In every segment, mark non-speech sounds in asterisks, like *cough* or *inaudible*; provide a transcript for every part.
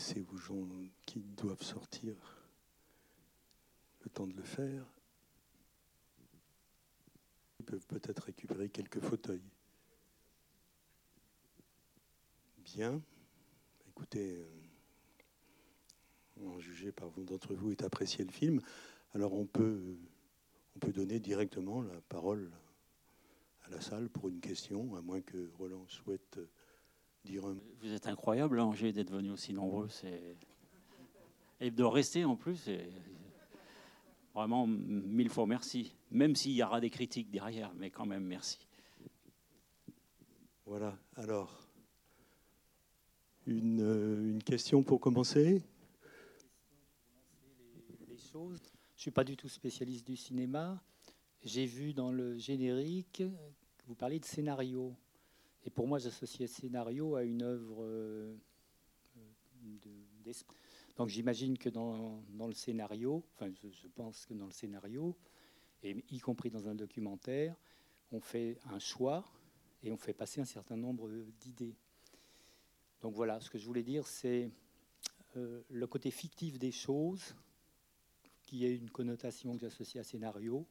laisser gens qui doivent sortir le temps de le faire. Ils peuvent peut-être récupérer quelques fauteuils. Bien. Écoutez, euh, en juger par vous d'entre vous et apprécier le film, alors on peut, on peut donner directement la parole à la salle pour une question, à moins que Roland souhaite dire un Vous êtes incroyable, hein, Angers, d'être venu aussi nombreux. Et de rester en plus. Vraiment, mille fois merci. Même s'il y aura des critiques derrière, mais quand même merci. Voilà, alors, une, euh, une question pour commencer? Les choses. Je ne suis pas du tout spécialiste du cinéma. J'ai vu dans le générique que vous parlez de scénario. Et pour moi, j'associais scénario à une œuvre euh, d'esprit. Donc j'imagine que dans, le scénario, enfin je, pense que dans le scénario, et y compris dans un documentaire, on fait un choix et on fait passer un certain nombre d'idées. Donc voilà, ce que je voulais dire, c'est euh, le côté fictif des choses, qui est une connotation que j'associe à scénario,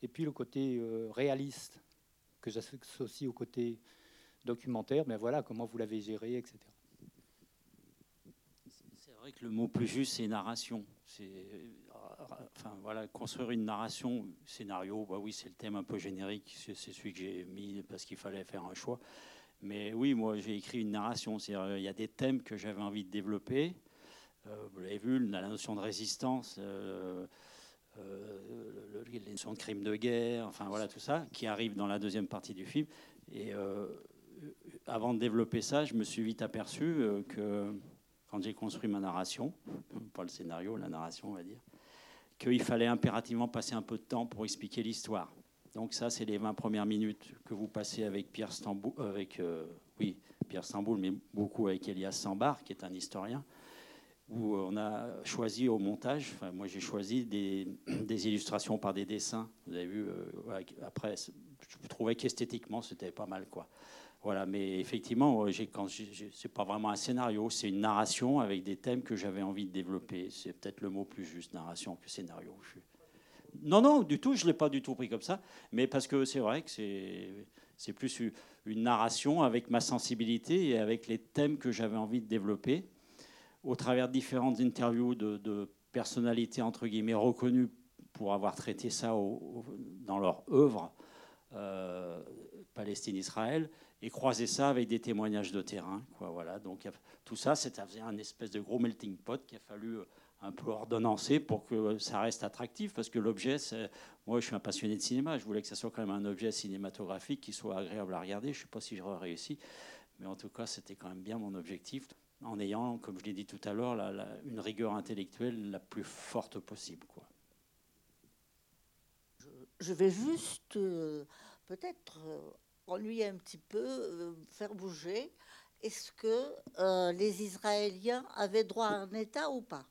et puis le côté euh, réaliste, que j'associe au côté documentaire, mais voilà, comment vous l'avez géré, etc. C'est vrai que le mot plus juste, c'est narration. Enfin, voilà, construire une narration, scénario, bah oui, c'est le thème un peu générique, c'est celui que j'ai mis parce qu'il fallait faire un choix. Mais oui, moi, j'ai écrit une narration. Il y a des thèmes que j'avais envie de développer. Euh, vous l'avez vu, la notion de résistance, euh, euh, de crime de guerre, enfin voilà tout ça, qui arrive dans la deuxième partie du film. Et avant de développer ça, je me suis vite aperçu euh, que quand j'ai construit ma narration, *laughs* pas le scénario, la narration on va dire, qu'il fallait impérativement passer un peu de temps pour expliquer l'histoire. Donc ça, c'est les 20 premières minutes que vous passez avec Pierre Stamboul, euh, avec, euh, oui, Pierre Stamboul, mais beaucoup avec Elias Sambar, qui est un historien, où on a choisi au montage, enfin, moi j'ai choisi des, *clears throat* des, illustrations par des dessins. Vous avez vu, après, je trouvais qu'esthétiquement, c'était pas mal, quoi. Voilà, mais effectivement, euh, quand c'est pas vraiment un scénario, c'est une narration avec des thèmes que j'avais envie de développer. C'est peut-être le mot plus juste, narration, que scénario. Non, non, du tout, je l'ai pas du tout pris comme ça, mais parce que c'est vrai que c'est plus une narration avec ma sensibilité et avec les thèmes que j'avais envie de développer au travers de différentes interviews de, personnalités entre guillemets reconnues pour avoir traité ça dans leur œuvre. Euh, Palestine-Israël et croiser ça avec des témoignages de terrain. Quoi, voilà. Donc tout ça, c'était un espèce de gros melting pot qu'il a fallu euh, un peu ordonnancer pour que ça reste attractif, parce que l'objet, moi je suis un passionné de cinéma, je voulais que ça soit quand même un objet cinématographique qui soit agréable à regarder. Je ne sais pas si j'aurais réussi, mais en tout cas, c'était quand même bien mon objectif, en ayant, comme je l'ai dit tout à l'heure, une rigueur intellectuelle la plus forte possible. Quoi. Je vais juste euh, peut-être euh, ennuyer un petit peu, euh, faire bouger. Est-ce que euh, les Israéliens avaient droit à un État ou pas?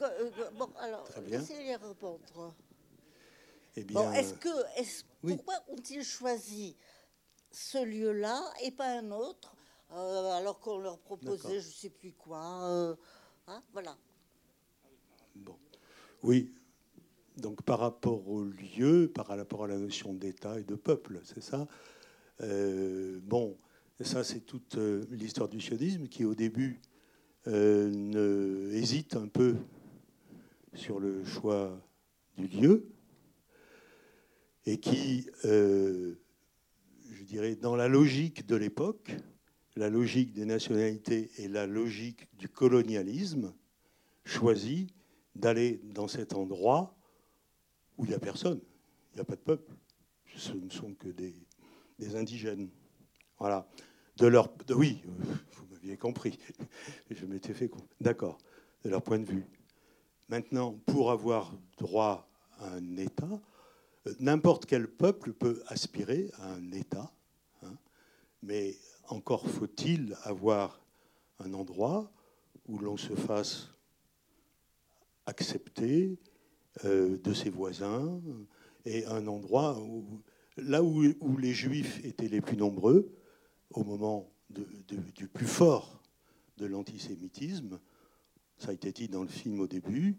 Euh, Bon, alors, laissez-les répondre. Eh bien, est-ce que, est pourquoi ont-ils choisi ce lieu-là et pas un autre, alors qu'on leur proposait je ne sais plus quoi hein, Voilà. Bon. Oui, donc par rapport au lieu, par rapport à la notion d'État et de peuple, c'est ça. Euh, Bon, ça c'est toute euh, l'histoire du sionisme qui au début euh, hésite un peu sur le choix du lieu et qui, je dirais, dans la logique de l'époque, la logique des nationalités et la logique du colonialisme, choisit d'aller dans cet endroit où il n'y a personne, il n'y a pas de peuple, ce ne sont que des, indigènes. Voilà. De leur, de, oui, vous m'aviez compris, je m'étais fait d'accord, de leur point de vue. Maintenant, pour avoir droit à un État, euh, n'importe quel peuple peut aspirer à un État, hein, mais encore faut-il avoir un endroit où l'on se fasse accepter, de ses voisins, et un endroit où, là où, les juifs étaient les plus nombreux, au moment du plus fort de l'antisémitisme, ça a été dit dans le film au début,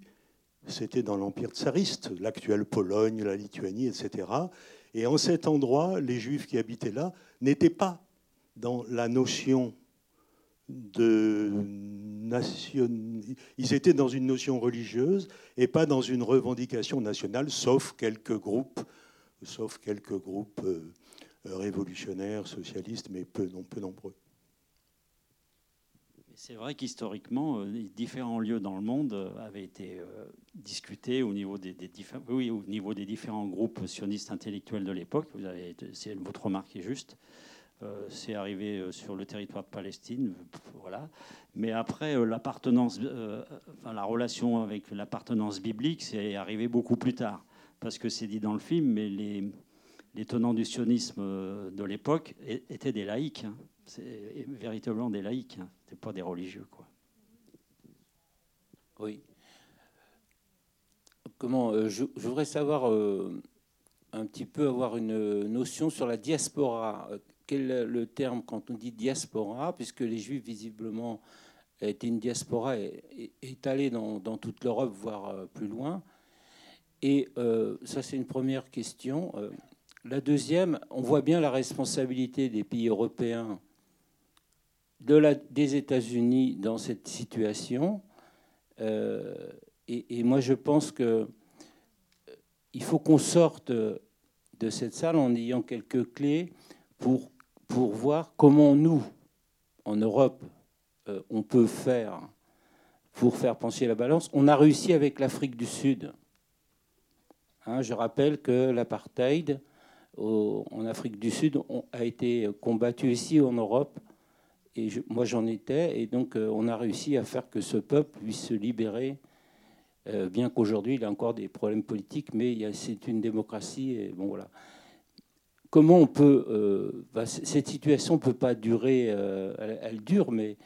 c'était dans l'Empire tsariste, l'actuelle Pologne, la Lituanie, etc. Et en cet endroit, les Juifs qui habitaient là n'étaient pas dans la notion Ils étaient dans une notion religieuse et pas dans une revendication nationale, sauf quelques groupes, sauf quelques groupes euh, révolutionnaires, socialistes, mais peu, non, peu nombreux. C'est vrai qu'historiquement, euh, différents lieux dans le monde euh, avaient été discutés au niveau des, oui, au niveau des différents groupes sionistes intellectuels de l'époque. Vous avez, votre remarque est juste. Euh, c'est arrivé euh, sur le territoire de Palestine, voilà. Mais après, euh, la relation avec l'appartenance biblique, c'est arrivé beaucoup plus tard, parce que c'est dit dans le film, mais les, les tenants du sionisme de l'époque étaient des laïcs, hein. c'est véritablement des laïcs, hein. c'était pas des religieux, quoi. Oui. Comment je, voudrais savoir un petit peu avoir une notion sur la diaspora quel est le terme quand on dit diaspora, puisque les Juifs, visiblement, étaient une diaspora étalée dans, dans toute l'Europe, voire euh, plus loin. Et euh, ça, c'est une première question. Euh, la deuxième, on voit bien la responsabilité des pays européens, de la, des États-Unis dans cette situation. et, moi, je pense que il faut qu'on sorte de cette salle en ayant quelques clés pour pour voir comment nous, en Europe, euh, on peut faire pour faire pencher la balance. On a réussi avec l'Afrique du Sud. Hein, je rappelle que l'apartheid en Afrique du Sud a été combattu ici en Europe. Et moi, j'en étais. Et donc, euh, on a réussi à faire que ce peuple puisse se libérer, euh, bien qu'aujourd'hui, il a encore des problèmes politiques, mais c'est une démocratie. Et bon, voilà comment on peut. Euh, bah, cette situation ne peut pas durer, euh, elle, dure, mais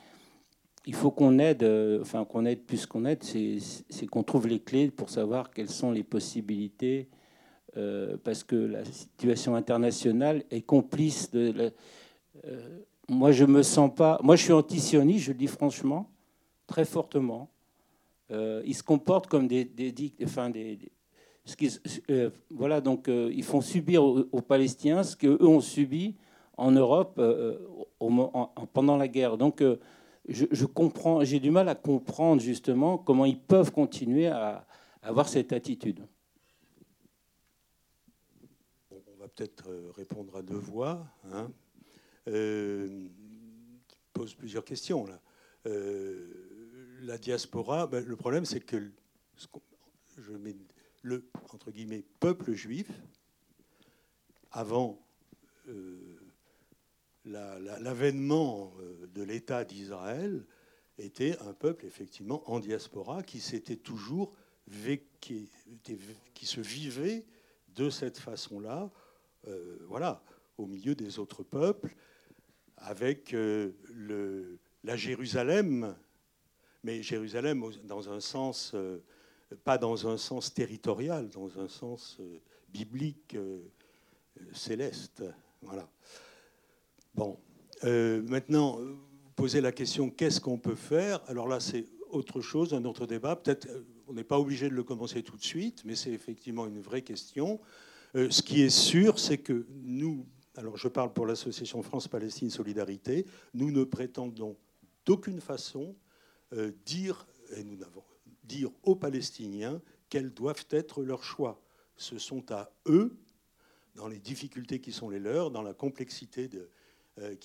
il faut qu'on aide, euh, enfin qu'on aide plus qu'on aide, c'est qu'on trouve les clés pour savoir quelles sont les possibilités, parce que la situation internationale est complice de. moi, je me sens pas. Moi, je suis antisioniste, je le dis franchement, très fortement. ils se comportent comme des, des, des, euh, voilà, donc euh, ils font subir aux, Palestiniens ce qu'eux ont subi en Europe euh, pendant la guerre. Donc je, comprends, j'ai du mal à comprendre justement comment ils peuvent continuer à, avoir cette attitude. on va peut-être répondre à deux voix. Hein. pose plusieurs questions là. la diaspora, ben, le problème c'est que je mets le entre guillemets, peuple juif, avant euh, l'avènement euh, de l'État d'Israël, était un peuple effectivement en diaspora qui s'était toujours qui, se vivait de cette façon-là, euh, voilà, au milieu des autres peuples, avec la Jérusalem, mais Jérusalem dans un sens pas dans un sens territorial, dans un sens euh, biblique euh, euh, céleste. Voilà. Bon. maintenant, vous posez la question qu'est-ce qu'on peut faire? Alors là, c'est autre chose, un autre débat. Peut-être on n'est pas obligé de le commencer tout de suite, mais c'est effectivement une vraie question. ce qui est sûr, c'est que nous, alors je parle pour l'association France-Palestine Solidarité, nous ne prétendons d'aucune façon dire, et nous n'avons dire aux Palestiniens quels doivent être leurs choix. Ce sont à eux, dans les difficultés qui sont les leurs, dans la complexité euh,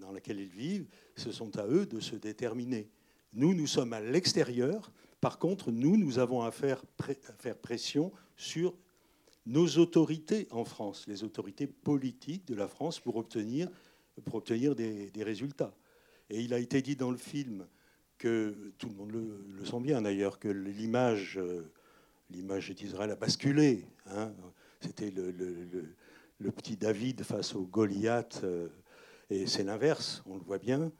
dans laquelle ils vivent, ce sont à eux de se déterminer. Nous, nous sommes à l'extérieur. Par contre, nous, nous avons à faire, faire pression sur nos autorités en France, les autorités politiques de la France, pour obtenir, obtenir des, des résultats. Et il a été dit dans le film que tout le monde le, sent bien d'ailleurs, que l'image, euh, l'image d'Israël a basculé. Hein. C'était le, petit David face au Goliath, euh, et c'est l'inverse, on le voit bien.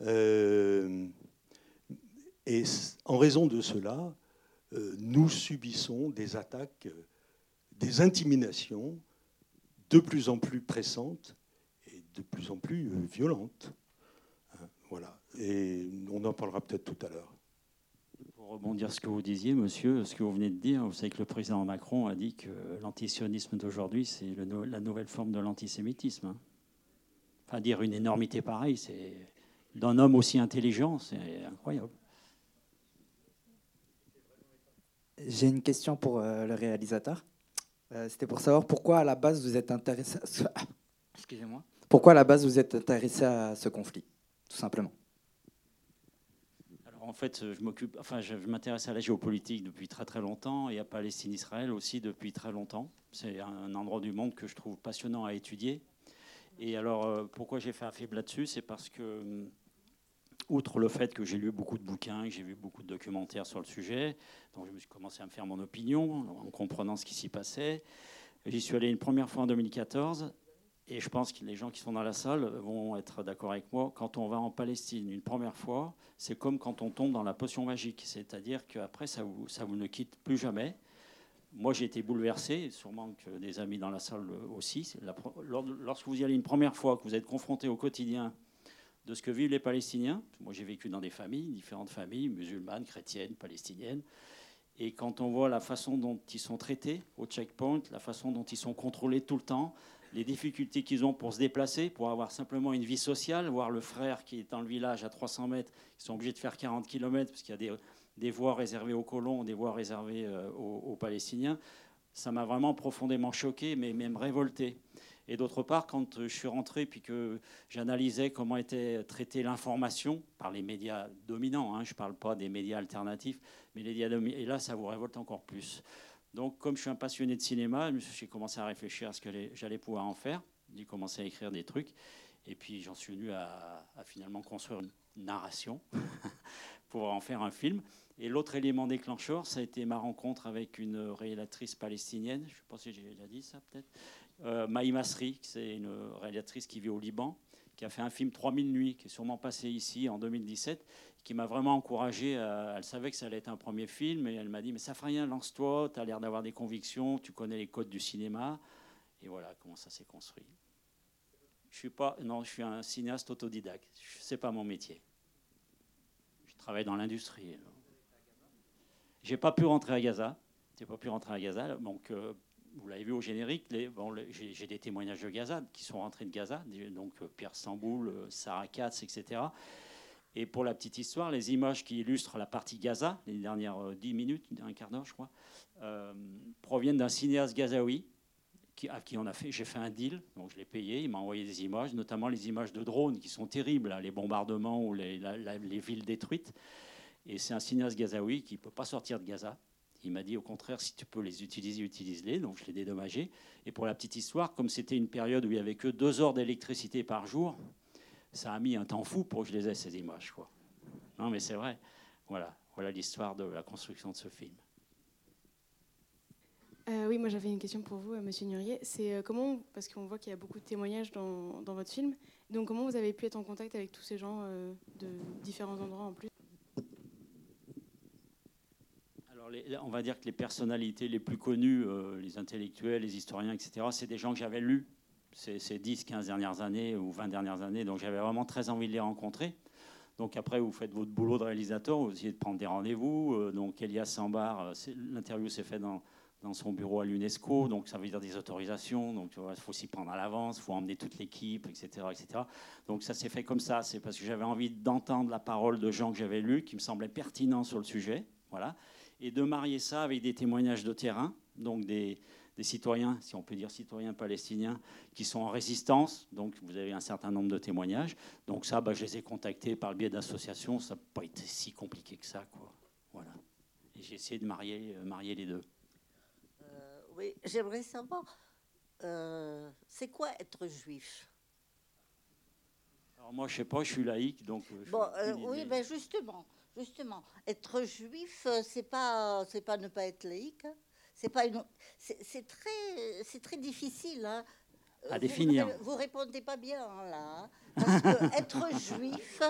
Euh, et en raison de cela, nous subissons des attaques, des intimidations de plus en plus pressantes et de plus en plus violentes. Et on en parlera peut-être tout à l'heure. Pour rebondir sur ce que vous disiez, monsieur, ce que vous venez de dire, vous savez que le président Macron a dit que l'antisionisme d'aujourd'hui, c'est la nouvelle forme de l'antisémitisme. Hein. Enfin, dire une énormité pareille, c'est d'un homme aussi intelligent, c'est incroyable. J'ai une question pour euh, le réalisateur. Euh, c'était pour savoir pourquoi à la base vous êtes intéressé. À... *laughs* Excusez-moi. Pourquoi à la base vous êtes intéressé à ce conflit, tout simplement? En fait, je m'occupe, enfin, je, m'intéresse à la géopolitique depuis très très longtemps et à Palestine-Israël aussi depuis très longtemps. C'est un endroit du monde que je trouve passionnant à étudier. Et alors, euh, pourquoi j'ai fait un film là-dessus C'est parce que hum, outre le fait que j'ai lu beaucoup de bouquins, que j'ai vu beaucoup de documentaires sur le sujet, donc je me suis commencé à me faire mon opinion en comprenant ce qui s'y passait. J'y suis allé une première fois en 2014 et je pense que les gens qui sont dans la salle vont être d'accord avec moi. Quand on va en Palestine une première fois, c'est comme quand on tombe dans la potion magique, c'est-à-dire qu'après ça vous, vous ne quitte plus jamais. Moi, j'ai été bouleversé, sûrement que des amis dans la salle aussi. lorsque vous y allez une première fois, que vous êtes confronté au quotidien de ce que vivent les Palestiniens. Moi, j'ai vécu dans des familles, différentes familles, musulmanes, chrétiennes, palestiniennes. Et quand on voit la façon dont ils sont traités au checkpoint, la façon dont ils sont contrôlés tout le temps, les difficultés qu'ils ont pour se déplacer, pour avoir simplement une vie sociale, voir le frère qui est dans le village à 300 mètres, ils sont obligés de faire 40 km parce qu'il y a des, voies réservées aux colons, des voies réservées euh, aux, Palestiniens. Ça m'a vraiment profondément choqué, mais même révolté. Et d'autre part, quand je suis rentré puis que j'analysais comment était traitée l'information par les médias dominants, hein, je ne parle pas des médias alternatifs, mais les médias dominants, et là, ça vous révolte encore plus. Donc, comme je suis un passionné de cinéma, j'ai commencé à réfléchir à ce que j'allais pouvoir en faire. J'ai commencé à écrire des trucs. Et puis, j'en suis venu à, finalement construire une narration *laughs* pour en faire un film. Et l'autre élément déclencheur, ça a été ma rencontre avec une réalisatrice palestinienne. Je ne sais pas si j'ai déjà dit ça, peut-être. Euh, Maï Masri, c'est une réalisatrice qui vit au Liban, qui a fait un film 3000 nuits, qui est sûrement passé ici en 2017, qui m'a vraiment encouragé. elle savait que ça allait être un premier film, et elle m'a dit Mais ça fera rien, lance-toi, tu as l'air d'avoir des convictions, tu connais les codes du cinéma. Et voilà comment ça s'est construit. Je suis pas, non, je suis un cinéaste autodidacte. C'est pas mon métier. Je travaille dans l'industrie. J'ai pas pu rentrer à Gaza. J'ai pas pu rentrer à Gaza. Donc, euh, vous l'avez vu au générique, bon, j'ai des témoignages de Gaza qui sont rentrés de Gaza, donc euh, Pierre Samboul, euh, Sarah Katz, etc. Et pour la petite histoire, les images qui illustrent la partie Gaza, les dernières 10 euh, minutes, un quart d'heure, je crois, proviennent d'un cinéaste gazaoui qui, à qui fait, j'ai fait un deal, donc je l'ai payé, il m'a envoyé des images, notamment les images de drones qui sont terribles, hein, les bombardements ou les, les villes détruites. Et c'est un cinéaste gazaoui qui ne peut pas sortir de Gaza, il m'a dit au contraire, si tu peux les utiliser, utilise-les. Donc je l'ai dédommagé. Et pour la petite histoire, comme c'était une période où il n'y avait que deux heures d'électricité par jour, ça a mis un temps fou pour que je les ai, ces images. Quoi. Non, mais c'est vrai. Voilà, voilà l'histoire de la construction de ce film. Euh, oui, moi j'avais une question pour vous, euh, Monsieur Nurier. C'est euh, comment, parce qu'on voit qu'il y a beaucoup de témoignages dans, dans, votre film, donc comment vous avez pu être en contact avec tous ces gens de différents endroits en plus? On va dire que les personnalités les plus connues, euh, les intellectuels, les historiens, etc., c'est des gens que j'avais lus ces, 10, 15 dernières années ou 20 dernières années. Donc j'avais vraiment très envie de les rencontrer. Donc après, vous faites votre boulot de réalisateur, vous essayez de prendre des rendez-vous. Euh, donc Elias Sambar, euh, l'interview s'est faite dans, son bureau à l'UNESCO, donc ça veut dire des autorisations. Donc il faut s'y prendre à l'avance, il faut emmener toute l'équipe, etc., etc. Donc ça s'est fait comme ça. C'est parce que j'avais envie d'entendre la parole de gens que j'avais lus, qui me semblaient pertinents sur le sujet. Voilà et de marier ça avec des témoignages de terrain, donc des, citoyens, si on peut dire citoyens palestiniens, qui sont en résistance. Donc vous avez un certain nombre de témoignages. Donc ça, bah, je les ai contactés par le biais d'associations. Ça n'a pas été si compliqué que ça. Quoi. Voilà. Et j'ai essayé de marier, euh, marier les deux. Euh, oui, j'aimerais savoir, euh, c'est quoi être juif? Alors moi, je sais pas, je suis laïque, donc... bon, oui, ben justement, Justement, être juif, c'est pas, c'est pas ne pas être laïque. Hein. C'est pas une, c'est très, c'est très difficile. Hein. À définir. Vous, répondez pas bien hein, là, parce que *laughs* être juif,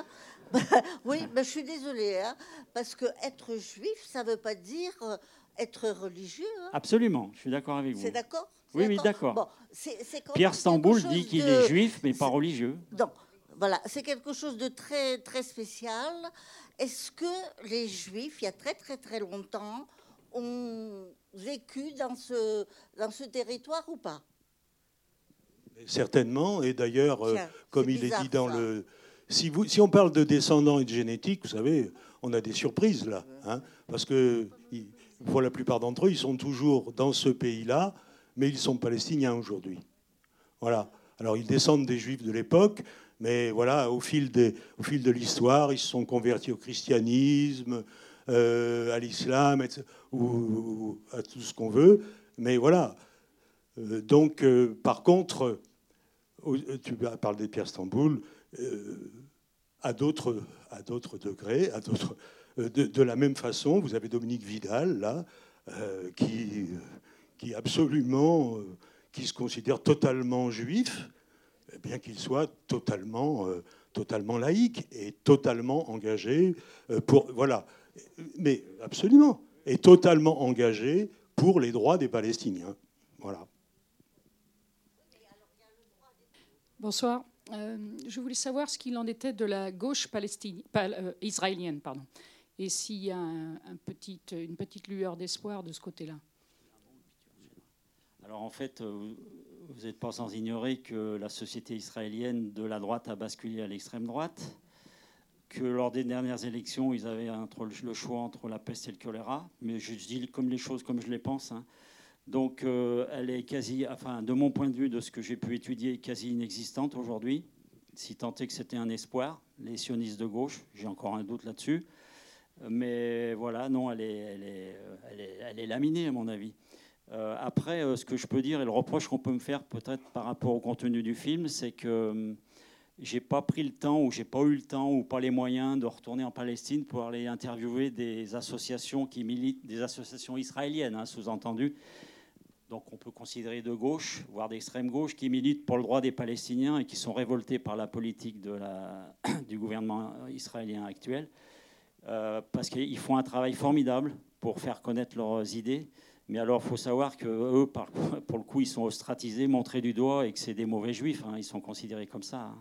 *laughs* oui, mais je suis désolée, parce que être juif, ça veut pas dire euh, être religieux. Absolument, je suis d'accord avec vous. C'est d'accord? Oui, oui, d'accord. Pierre Stamboul dit qu'il est juif, mais pas religieux. Non, voilà, c'est quelque chose de très, très spécial. Est-ce que les Juifs, il y a très, très, très longtemps, ont vécu dans ce, dans ce territoire ou pas? Certainement, et d'ailleurs, euh, comme il est dit dans le... Si, vous, si on parle de descendants et de génétique, vous savez, on a des surprises là, hein, parce que pour la plupart d'entre eux, ils sont toujours dans ce pays-là, mais ils sont palestiniens aujourd'hui. Voilà. Alors ils descendent des juifs de l'époque, mais voilà, au fil, des, au fil de l'histoire, ils se sont convertis au christianisme, euh, à l'islam, ou, à tout ce qu'on veut. Mais voilà. Euh, donc, euh, par contre, tu parles des Pierre Stamboul, à d'autres degrés, à d'autres de, la même façon, vous avez Dominique Vidal, là, qui, qui absolument, qui se considère totalement juif, bien qu'il soit totalement, totalement laïque et totalement engagé pour. Voilà. Mais absolument. Et totalement engagé pour les droits des Palestiniens. Voilà. Bonsoir. Euh, je voulais savoir ce qu'il en était de la gauche palestinienne, israélienne, pardon, et s'il y a un, une petite lueur d'espoir de ce côté-là. Alors en fait, vous n'êtes pas sans ignorer que la société israélienne de la droite a basculé à l'extrême droite, que lors des dernières élections, ils avaient le choix entre la peste et le choléra, mais je dis comme les choses comme je les pense. Hein. Donc euh, elle est quasi, enfin de mon point de vue, de ce que j'ai pu étudier, quasi inexistante aujourd'hui, si tant est que c'était un espoir, les sionistes de gauche, j'ai encore un doute là-dessus. Mais voilà, non, elle est laminée à mon avis. Euh, après, euh, ce que je peux dire et le reproche qu'on peut me faire peut-être par rapport au contenu du film, c'est que hum, j'ai pas pris le temps ou j'ai pas eu le temps ou pas les moyens de retourner en Palestine pour aller interviewer des associations qui militent, des associations israéliennes, hein, sous-entendu. Donc on peut considérer de gauche, voire d'extrême gauche, qui militent pour le droit des Palestiniens et qui sont révoltés par la politique *coughs* du gouvernement israélien actuel, euh, parce qu'ils font un travail formidable pour faire connaître leurs idées. Mais alors, il faut savoir que eux, *laughs* pour le coup, ils sont ostratisés, montrés du doigt et que c'est des mauvais juifs. Hein. Ils sont considérés comme ça. Hein.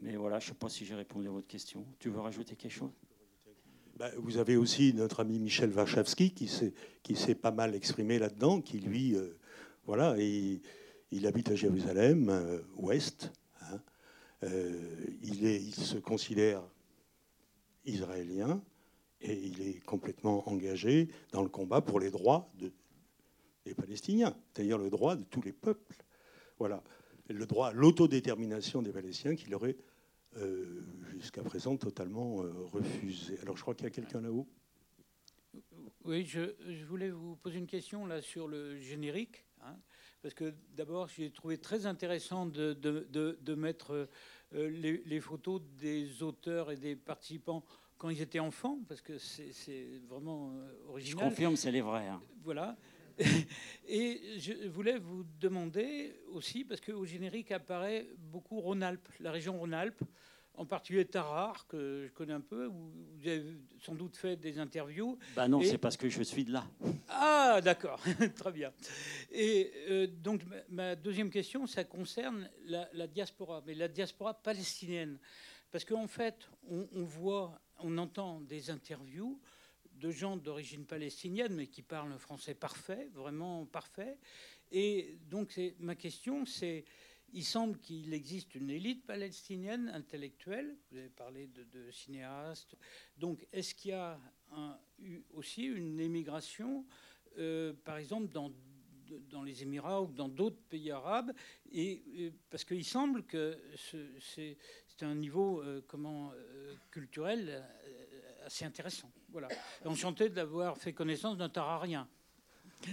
Mais voilà, je ne sais pas si j'ai répondu à votre question. Tu veux rajouter quelque chose? Bah, Vous avez aussi notre ami Michel Warszawski qui s'est pas mal exprimé là-dedans, qui lui, euh, voilà, il habite à Jérusalem, euh, ouest. Hein. Euh, il, est, se considère israélien et il est complètement engagé dans le combat pour les droits de, des Palestiniens, c'est-à-dire le droit de tous les peuples. Voilà, le droit à l'autodétermination des Palestiniens qu'il aurait euh, jusqu'à présent totalement euh, refusé. Alors je crois qu'il y a quelqu'un là-haut? Oui, je, voulais vous poser une question là sur le générique, hein, parce que d'abord j'ai trouvé très intéressant de, de, mettre euh, les, les, photos des auteurs et des participants quand ils étaient enfants, parce que c'est vraiment original. Je confirme, c'est les vrais. Hein. Voilà. *laughs* Et je voulais vous demander aussi, parce qu'au générique apparaît beaucoup Rhône-Alpes, la région Rhône-Alpes, en particulier Tarare, que je connais un peu, où vous avez sans doute fait des interviews. Bah non, c'est parce que je suis de là. Ah, d'accord, *laughs* très bien. Et euh, donc, ma deuxième question, ça concerne la, diaspora, mais la diaspora palestinienne. Parce qu'en fait, on, on voit, on entend des interviews de gens d'origine palestinienne, mais qui parlent français parfait, vraiment parfait. Et donc, ma question, c'est il semble qu'il existe une élite palestinienne intellectuelle. Vous avez parlé de, cinéastes. Donc, est-ce qu'il y a eu aussi une émigration, euh, par exemple, dans, dans les Émirats ou dans d'autres pays arabes? Et, euh, Parce qu'il semble que c'est un niveau euh, comment, culturel assez intéressant. Voilà. Enchanté d'avoir fait connaissance d'un tararien. *laughs*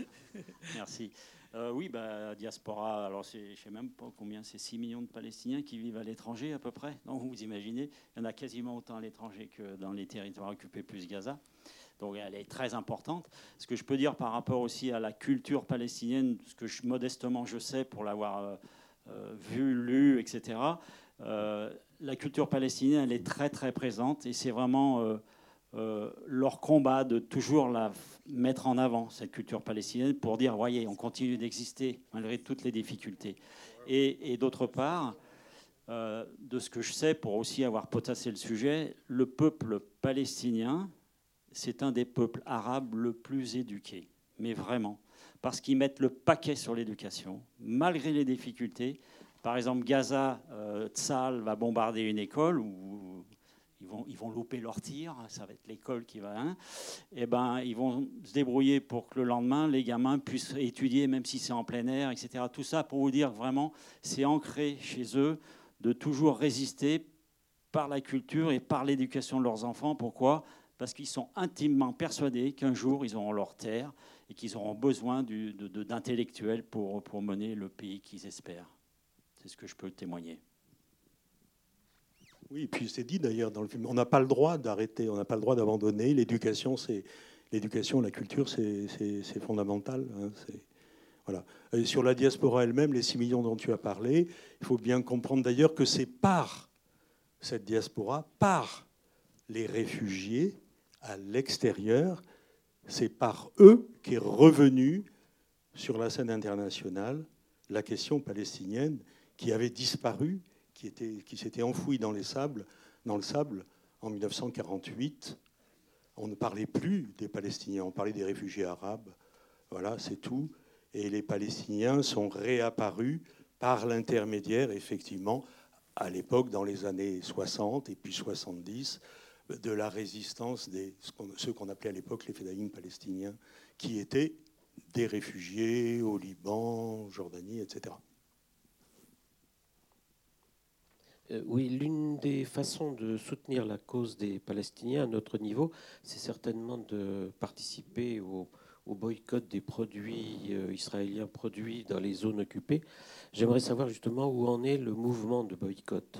Merci. Euh, oui, bah, diaspora, alors je ne sais même pas combien, c'est 6 millions de Palestiniens qui vivent à l'étranger à peu près. Donc vous imaginez, il y en a quasiment autant à l'étranger que dans les territoires occupés plus Gaza. Donc elle est très importante. Ce que je peux dire par rapport aussi à la culture palestinienne, ce que modestement je sais pour l'avoir euh, euh, vu, lu, etc., la culture palestinienne, elle est très très présente et c'est vraiment euh, leur combat de toujours la mettre en avant, cette culture palestinienne, pour dire, voyez, on continue d'exister malgré toutes les difficultés. Et, d'autre part, euh, de ce que je sais, pour aussi avoir potassé le sujet, le peuple palestinien, c'est un des peuples arabes le plus éduqués, mais vraiment, parce qu'ils mettent le paquet sur l'éducation, malgré les difficultés. Par exemple, Gaza, euh, va bombarder une école où ils vont, louper leur tir, ça va être l'école qui va. Hein, et eh ben, ils vont se débrouiller pour que le lendemain, les gamins puissent étudier, même si c'est en plein air, etc. Tout ça pour vous dire vraiment, c'est ancré chez eux de toujours résister par la culture et par l'éducation de leurs enfants. Pourquoi? Parce qu'ils sont intimement persuadés qu'un jour, ils auront leur terre et qu'ils auront besoin d'intellectuels pour, pour mener le pays qu'ils espèrent. C'est ce que je peux témoigner. Oui, et puis c'est dit d'ailleurs dans le film, on n'a pas le droit d'arrêter, on n'a pas le droit d'abandonner. L'éducation, c'est l'éducation, la culture, c'est fondamental. Hein, sur la diaspora elle-même, les 6 millions dont tu as parlé, il faut bien comprendre d'ailleurs que c'est par cette diaspora, par les réfugiés à l'extérieur, c'est par eux qu'est revenue sur la scène internationale la question palestinienne qui avait disparu, qui, était, qui s'était enfouie dans, les sables, dans le sable en 1948. On ne parlait plus des Palestiniens, on parlait des réfugiés arabes. Voilà, c'est tout et les Palestiniens sont réapparus par l'intermédiaire, effectivement, à l'époque, dans les années 60 et puis 70, de la résistance des ceux qu'on appelait à l'époque les fédayines palestiniens, qui étaient des réfugiés au Liban, Jordanie, etc. Euh, oui, l'une des façons de soutenir la cause des Palestiniens à notre niveau, c'est certainement de participer au, boycott des produits euh, israéliens produits dans les zones occupées. J'aimerais savoir justement où en est le mouvement de boycott.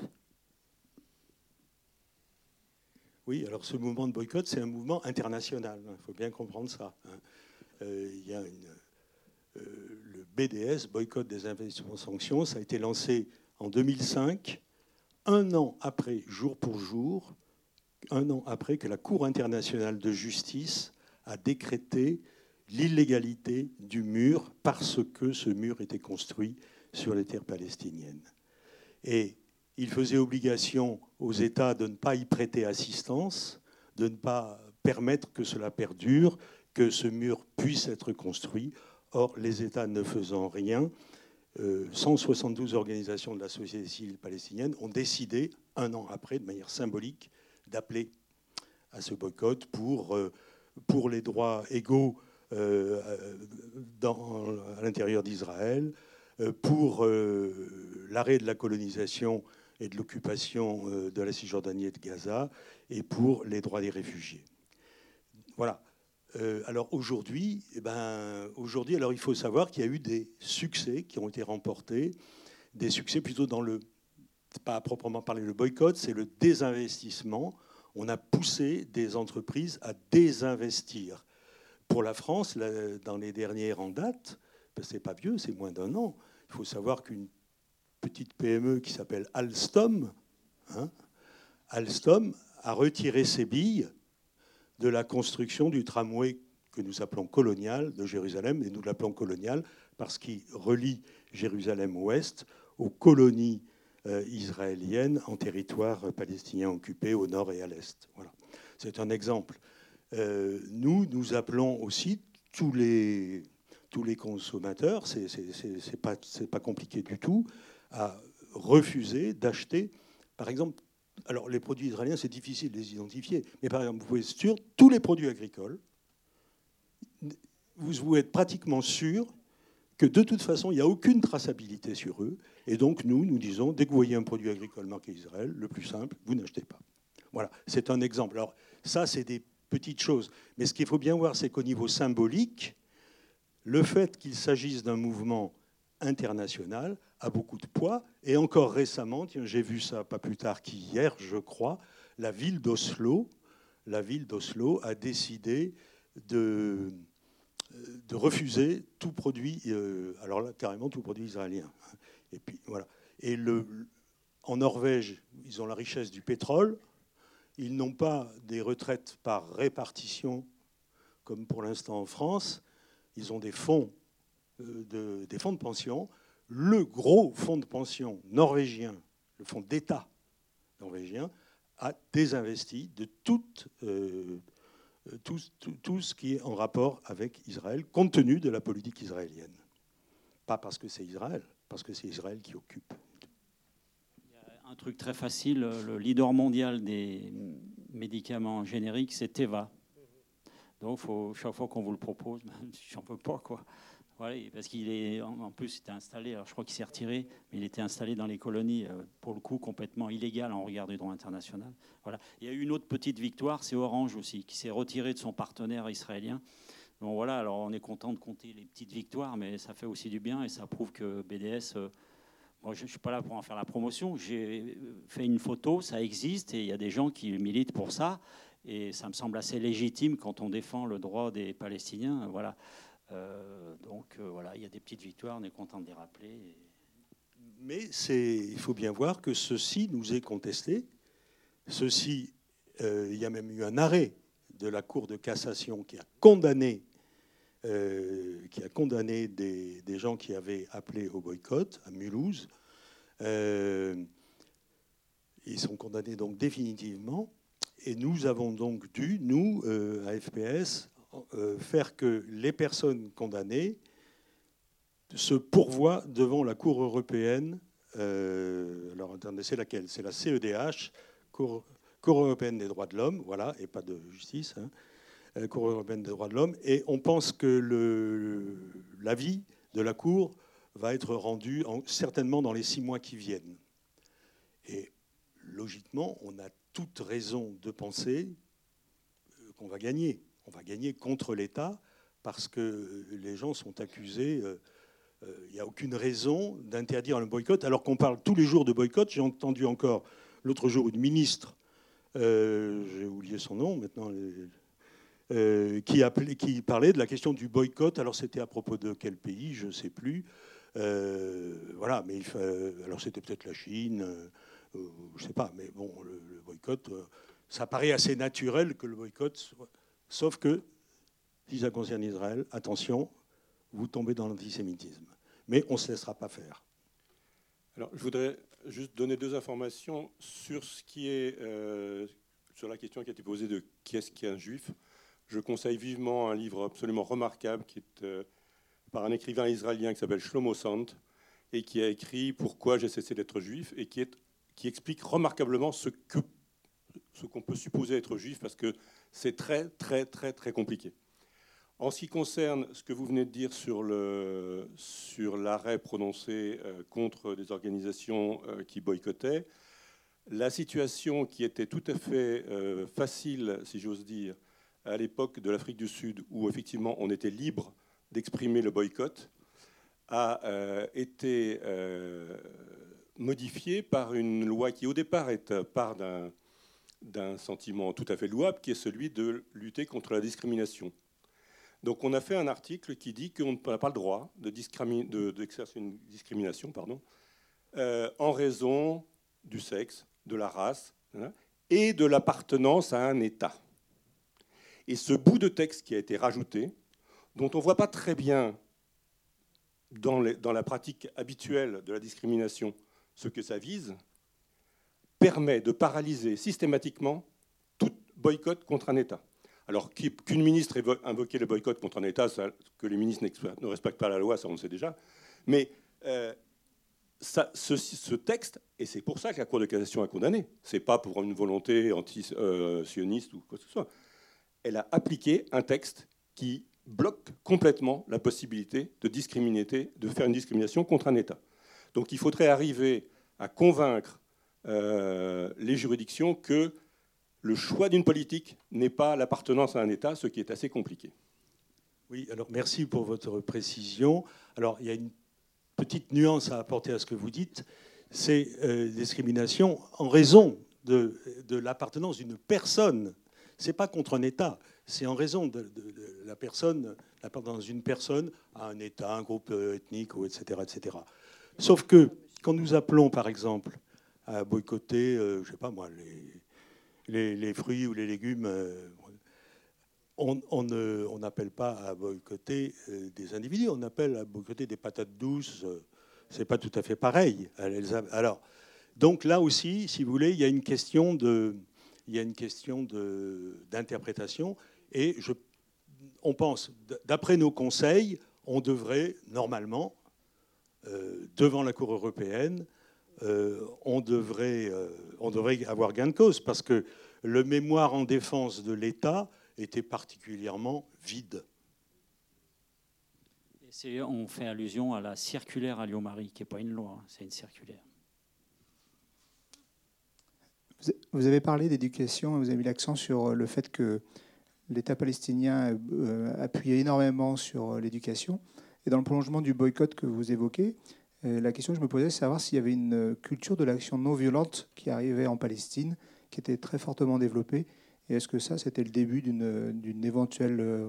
Oui, alors ce mouvement de boycott, c'est un mouvement international. Il faut bien comprendre ça. Hein. Euh, il y a euh, le BDS, boycott des investissements sanctions, ça a été lancé en 2005, un an après, jour pour jour, un an après que la Cour internationale de justice a décrété l'illégalité du mur parce que ce mur était construit sur les terres palestiniennes. Et il faisait obligation aux États de ne pas y prêter assistance, de ne pas permettre que cela perdure, que ce mur puisse être construit. Or, les États ne faisant rien, 172 euh, organisations de la société civile palestinienne ont décidé, un an après, de manière symbolique, d'appeler à ce boycott pour, euh, les droits égaux euh, à l'intérieur d'Israël pour l'arrêt de la colonisation et de l'occupation de la Cisjordanie et de Gaza et pour les droits des réfugiés. Voilà. Alors aujourd'hui, eh ben, alors il faut savoir qu'il y a eu des succès qui ont été remportés, des succès plutôt dans le, pas à proprement parler le boycott, c'est le désinvestissement. On a poussé des entreprises à désinvestir. Pour la France, dans les dernières en date, ben, c'est pas vieux, c'est moins d'un an. Il faut savoir qu'une petite PME qui s'appelle Alstom, hein, Alstom a retiré ses billes de la construction du tramway que nous appelons colonial de Jérusalem, et nous l'appelons colonial parce qu'il relie Jérusalem-Ouest aux colonies euh, israéliennes en territoire palestinien occupé au nord et à l'est. Voilà. C'est un exemple. Euh, nous, nous appelons aussi tous les, tous les consommateurs, c'est pas, pas compliqué du tout, à refuser d'acheter, par exemple, alors les produits israéliens, c'est difficile de les identifier, mais par exemple, vous pouvez être sûr, tous les produits agricoles, vous pouvez être pratiquement sûr que de toute façon, il n'y a aucune traçabilité sur eux. Et donc, nous, nous disons, dès que vous voyez un produit agricole marqué Israël, le plus simple, vous n'achetez pas. Voilà, c'est un exemple. Alors, ça, c'est des petite chose. Mais ce qu'il faut bien voir, c'est qu'au niveau symbolique, le fait qu'il s'agisse d'un mouvement international a beaucoup de poids. Et encore récemment, j'ai vu ça pas plus tard qu'hier, je crois, la ville d'Oslo, la ville d'Oslo a décidé de, de refuser tout produit, euh, alors là carrément tout produit israélien. Et puis voilà. Et le, en Norvège, ils ont la richesse du pétrole. Ils n'ont pas des retraites par répartition, comme pour l'instant en France. Ils ont des fonds, euh, de, des fonds de pension. Le gros fonds de pension norvégien, le fonds d'État norvégien, a désinvesti de toute, euh, tout, ce qui est en rapport avec Israël, compte tenu de la politique israélienne. Pas parce que c'est Israël, parce que c'est Israël qui occupe. Un truc très facile, le leader mondial des médicaments génériques, c'est Teva. Donc, chaque fois qu'on vous le propose, *laughs* j'en peux pas, quoi. Voilà, parce qu'il est, en plus, il était installé, alors je crois qu'il s'est retiré, mais il était installé dans les colonies, euh, pour le coup, complètement illégal en regard du droit international. Voilà. Il y a eu une autre petite victoire, c'est Orange aussi, qui s'est retiré de son partenaire israélien. Bon, voilà, alors on est content de compter les petites victoires, mais ça fait aussi du bien et ça prouve que BDS. Euh, moi, je ne suis pas là pour en faire la promotion. J'ai fait une photo, ça existe et il y a des gens qui militent pour ça. Et ça me semble assez légitime quand on défend le droit des Palestiniens. Voilà. Euh, donc euh, voilà, il y a des petites victoires, on est content de les rappeler. Mais il faut bien voir que ceci nous est contesté. Ceci, euh, il y a même eu un arrêt de la Cour de cassation qui a condamné, qui a condamné des, des, gens qui avaient appelé au boycott à Mulhouse. ils sont condamnés donc définitivement. Et nous avons donc dû, nous, à FPS, euh, faire que les personnes condamnées se pourvoient devant la Cour européenne. Euh, alors attendez, c'est laquelle? C'est la CEDH, Cour, européenne des droits de l'homme, voilà, et pas de justice. Hein, euh, Cour européenne des droits de l'homme. Et on pense que l'avis de la Cour va être rendu certainement dans les six mois qui viennent. Et logiquement, on a toute raison de penser qu'on va gagner on va gagner contre l'État parce que les gens sont accusés. Euh, euh, il n'y a aucune raison d'interdire le boycott, alors qu'on parle tous les jours de boycott. J'ai entendu encore l'autre jour une ministre, euh, j'ai oublié son nom maintenant, qui, parlait de la question du boycott. Alors c'était à propos de quel pays, je ne sais plus. voilà, mais alors c'était peut-être la Chine, je ne sais pas, mais bon, le, le boycott, ça paraît assez naturel que le boycott soit Sauf que, si ça concerne Israël, attention, vous tombez dans l'antisémitisme. Mais on ne se laissera pas faire. Alors, je voudrais juste donner deux informations sur qui est euh, la question qui a été posée de qui est-ce qu'un juif. Je conseille vivement un livre absolument remarquable qui est euh, par un écrivain israélien qui s'appelle Shlomo Sant et qui a écrit Pourquoi j'ai cessé d'être juif et qui, est, qui explique remarquablement ce que ce qu'on peut supposer être juif parce que c'est très, très, très, très compliqué. En ce qui concerne ce que vous venez de dire sur, sur l'arrêt prononcé euh, contre des organisations euh, qui boycottaient, la situation qui était tout à fait euh, facile, si j'ose dire, à l'époque de l'Afrique du Sud, où effectivement on était libre d'exprimer le boycott, a été modifiée par une loi qui au départ est part d'un d'un sentiment tout à fait louable, qui est celui de lutter contre la discrimination. Donc on a fait un article qui dit qu'on n'a pas le droit d'exercer une discrimination pardon, euh, en raison du sexe, de la race hein, et de l'appartenance à un État. Et ce bout de texte qui a été rajouté, dont on ne voit pas très bien dans, dans la pratique habituelle de la discrimination ce que ça vise, permet de paralyser systématiquement tout boycott contre un État. Alors qu'une ministre invoqué le boycott contre un État, que les ministres ne respectent pas la loi, ça on le sait déjà. Mais euh, ce, texte, et c'est pour ça que la Cour de cassation a condamné, c'est pas pour une volonté anti-sioniste ou quoi que ce soit, elle a appliqué un texte qui bloque complètement la possibilité de discriminer, de faire une discrimination contre un État. Donc il faudrait arriver à convaincre euh, les juridictions que le choix d'une politique n'est pas l'appartenance à un État, ce qui est assez compliqué. Oui, alors merci pour votre précision. Alors il y a une petite nuance à apporter à ce que vous dites, c'est euh, discrimination en raison de, l'appartenance d'une personne. C'est pas contre un État, c'est en raison de, la personne, l'appartenance d'une personne à un État, un groupe euh, ethnique, etc., etc. Sauf que quand nous appelons, par exemple, à boycotter, euh, je sais pas moi, les, fruits ou les légumes. Euh, on n'appelle pas à boycotter euh, des individus, on appelle à boycotter des patates douces. c'est pas tout à fait pareil. Alors, Donc là aussi, si vous voulez, il y a une question de, il y a une question d'interprétation. Et je, on pense, d'après nos conseils, on devrait normalement, euh, devant la Cour européenne, euh, on, devrait, euh, on devrait avoir gain de cause parce que le mémoire en défense de l'État était particulièrement vide. on fait allusion à la circulaire à Lyon-Marie, qui n'est pas une loi, hein, c'est une circulaire. Vous avez parlé d'éducation, vous avez mis l'accent sur le fait que l'État palestinien appuyait énormément sur l'éducation. Et dans le prolongement du boycott que vous évoquez, euh, la question que je me posais, c'est savoir s'il y avait une euh, culture de l'action non violente qui arrivait en Palestine, qui était très fortement développée. Et est-ce que ça, c'était le début euh,